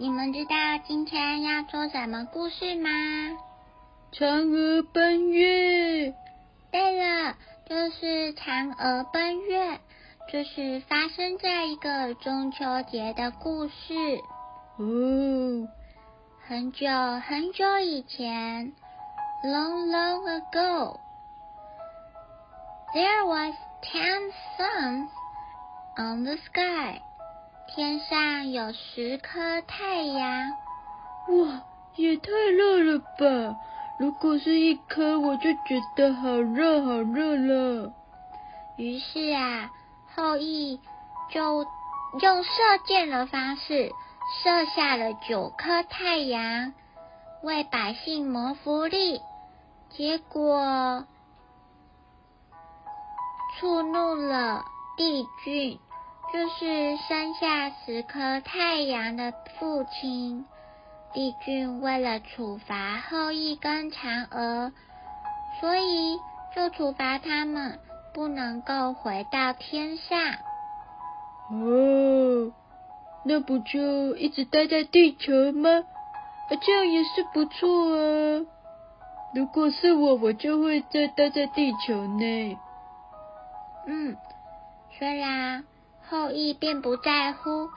你们知道今天要做什么故事吗？嫦娥奔月。对了，就是嫦娥奔月，就是发生在一个中秋节的故事。哦，很久很久以前，long long ago，there was ten suns on the sky。天上有十颗太阳，哇，也太热了吧！如果是一颗，我就觉得好热好热了。于是啊，后羿就用射箭的方式射下了九颗太阳，为百姓谋福利。结果触怒了帝俊。就是生下十颗太阳的父亲帝俊，为了处罚后羿跟嫦娥，所以就处罚他们不能够回到天上。哦，那不就一直待在地球吗？啊，这样也是不错啊。如果是我，我就会再待在地球呢。嗯，虽然。后羿并不在乎，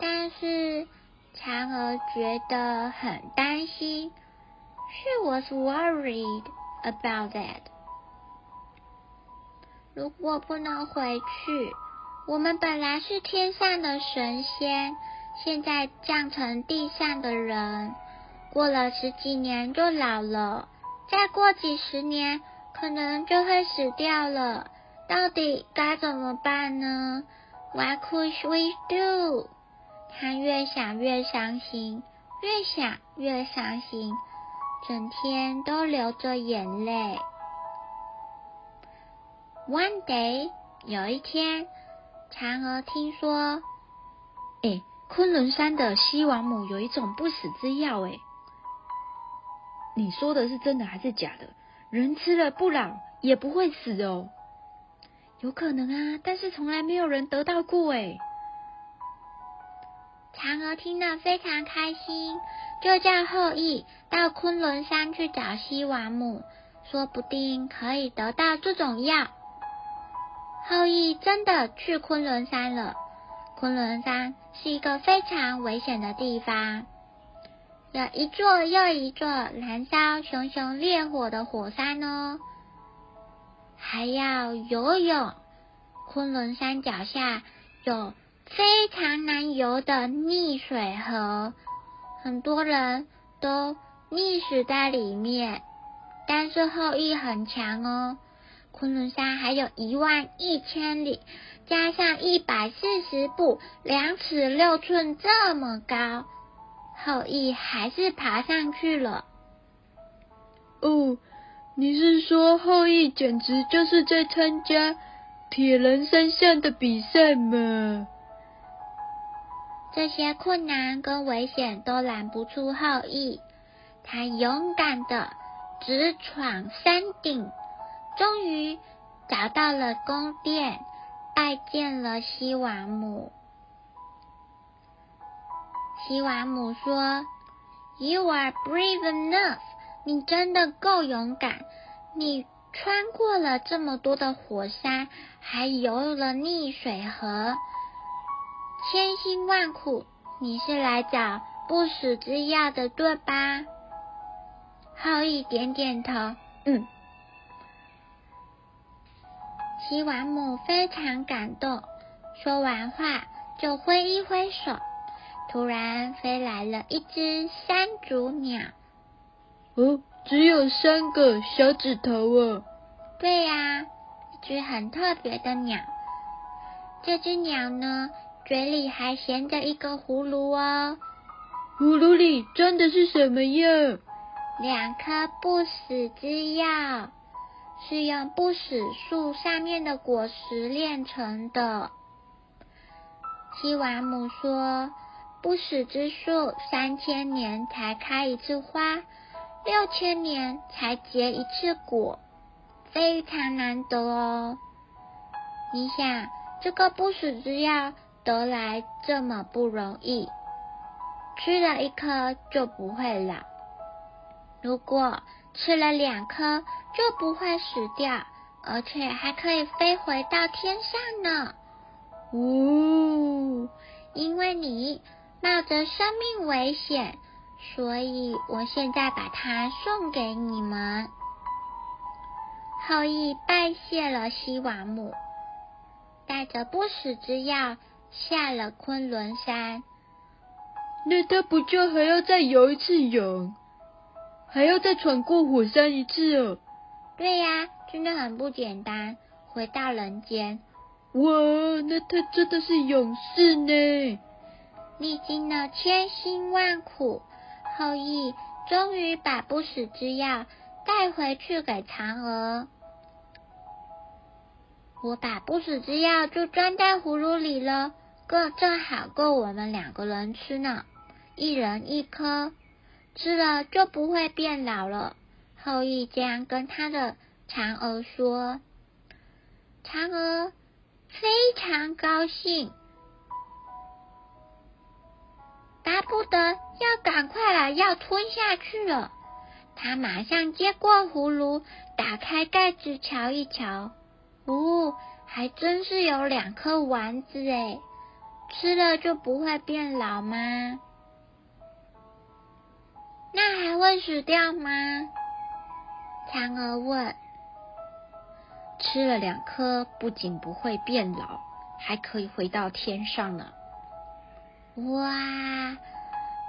但是嫦娥觉得很担心。She was worried about that。如果不能回去，我们本来是天上的神仙，现在降成地上的人，过了十几年就老了，再过几十年可能就会死掉了。到底该怎么办呢？What could we do？他越想越伤心，越想越伤心，整天都流着眼泪。One day，有一天，嫦娥听说，哎，昆仑山的西王母有一种不死之药，哎，你说的是真的还是假的？人吃了不老也不会死哦。有可能啊，但是从来没有人得到过哎。嫦娥听了非常开心，就叫后羿到昆仑山去找西王母，说不定可以得到这种药。后羿真的去昆仑山了。昆仑山是一个非常危险的地方，有一座又一座燃烧熊熊烈火的火山哦。还要游泳，昆仑山脚下有非常难游的溺水河，很多人都溺死在里面。但是后羿很强哦，昆仑山还有一万一千里，加上一百四十步，两尺六寸这么高，后羿还是爬上去了。哦。你是说后羿简直就是在参加铁人三项的比赛吗？这些困难跟危险都拦不住后羿，他勇敢的直闯山顶，终于找到了宫殿，拜见了西王母。西王母说：“You are brave enough。”你真的够勇敢！你穿过了这么多的火山，还游了溺水河，千辛万苦，你是来找不死之药的，对吧？后羿点点头，嗯。西王母非常感动，说完话就挥一挥手，突然飞来了一只山竹鸟。哦，只有三个小指头哦。对呀，一只很特别的鸟。这只鸟呢，嘴里还衔着一个葫芦哦。葫芦里装的是什么药？两颗不死之药，是用不死树上面的果实炼成的。西瓦姆说：“不死之树三千年才开一次花，六千年才结一次果，非常难得哦。你想，这个不死之药得来这么不容易，吃了一颗就不会老。”如果吃了两颗，就不会死掉，而且还可以飞回到天上呢。哦，因为你冒着生命危险，所以我现在把它送给你们。后羿拜谢了西王母，带着不死之药下了昆仑山。那他不就还要再游一次泳？还要再闯过火山一次哦！对呀，真的很不简单。回到人间，哇，那他真的是勇士呢！历经了千辛万苦，后羿终于把不死之药带回去给嫦娥。我把不死之药就装在葫芦里了，够正好够我们两个人吃呢，一人一颗。吃了就不会变老了。后羿这样跟他的嫦娥说，嫦娥非常高兴，不得要赶快把药吞下去了。他马上接过葫芦，打开盖子瞧一瞧，哦，还真是有两颗丸子诶，吃了就不会变老吗？那还会死掉吗？嫦娥问。吃了两颗，不仅不会变老，还可以回到天上呢。哇！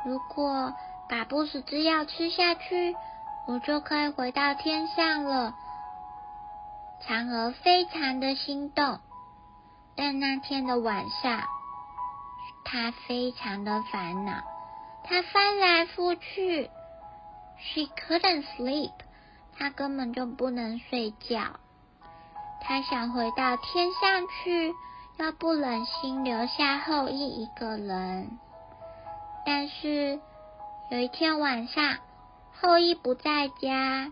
如果把不死之药吃下去，我就可以回到天上了。嫦娥非常的心动，但那天的晚上，她非常的烦恼，她翻来覆去。She couldn't sleep，她根本就不能睡觉。她想回到天上去，又不忍心留下后羿一个人。但是有一天晚上，后羿不在家，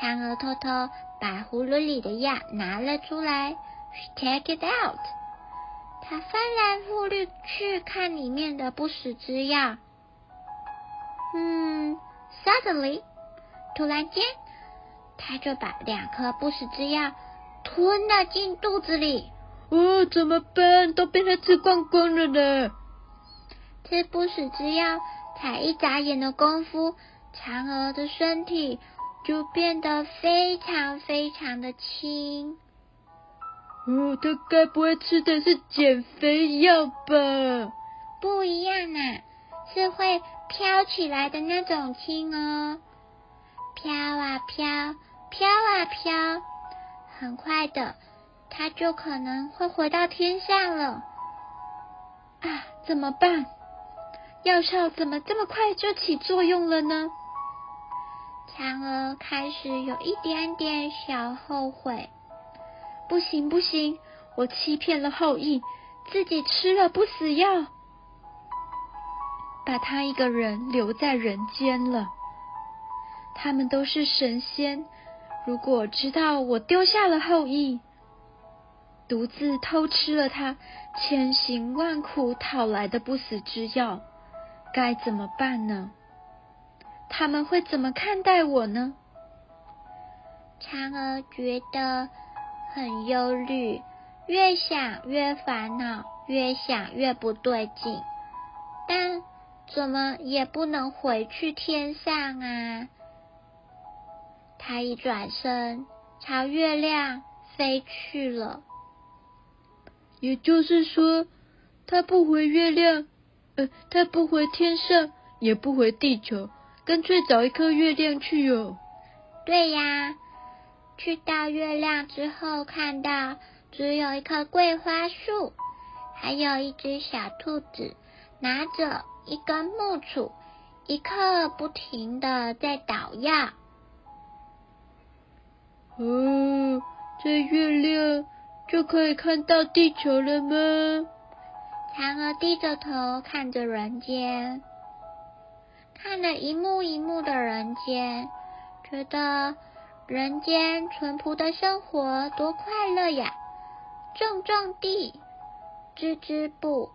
嫦娥偷偷把葫芦里的药拿了出来。Take it out，她翻来覆去去看里面的不死之药。嗯。Suddenly，突然间，他就把两颗不死之药吞了进肚子里。哦，怎么办？都被他吃光光了呢！吃不死之药，才一眨眼的功夫，嫦娥的身体就变得非常非常的轻。哦，他该不会吃的是减肥药吧？不一样啊，是会。飘起来的那种轻哦，飘啊飘，飘啊飘，很快的，它就可能会回到天上了。啊，怎么办？药效怎么这么快就起作用了呢？嫦娥开始有一点点小后悔。不行不行，我欺骗了后羿，自己吃了不死药。把他一个人留在人间了。他们都是神仙，如果知道我丢下了后羿，独自偷吃了他千辛万苦讨来的不死之药，该怎么办呢？他们会怎么看待我呢？嫦娥觉得很忧虑，越想越烦恼，越想越不对劲，但。怎么也不能回去天上啊！他一转身朝月亮飞去了。也就是说，他不回月亮，呃，他不回天上，也不回地球，干脆找一颗月亮去哦。对呀，去到月亮之后，看到只有一棵桂花树，还有一只小兔子拿着。一根木杵，一刻不停的在捣药。哦，在月亮就可以看到地球了吗？嫦娥低着头看着人间，看了一幕一幕的人间，觉得人间淳朴的生活多快乐呀！种种地，织织布，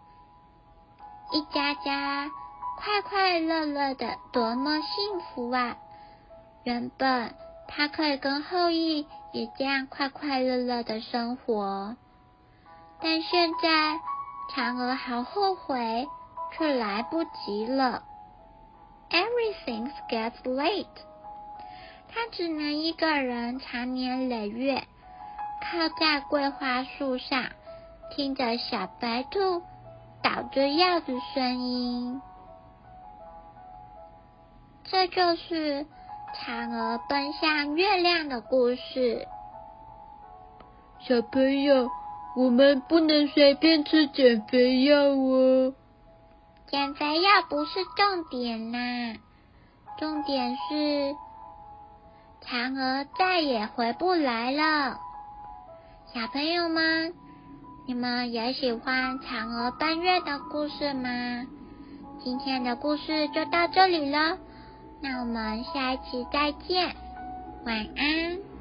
一家家快快乐乐的，多么幸福啊！原本他可以跟后羿也这样快快乐乐的生活，但现在。嫦娥好后悔，却来不及了。Everything gets late。她只能一个人长年累月靠在桂花树上，听着小白兔捣着药的声音。这就是嫦娥奔向月亮的故事。小朋友。我们不能随便吃减肥药哦。减肥药不是重点啦，重点是嫦娥再也回不来了。小朋友们，你们也喜欢嫦娥奔月的故事吗？今天的故事就到这里了，那我们下一期再见，晚安。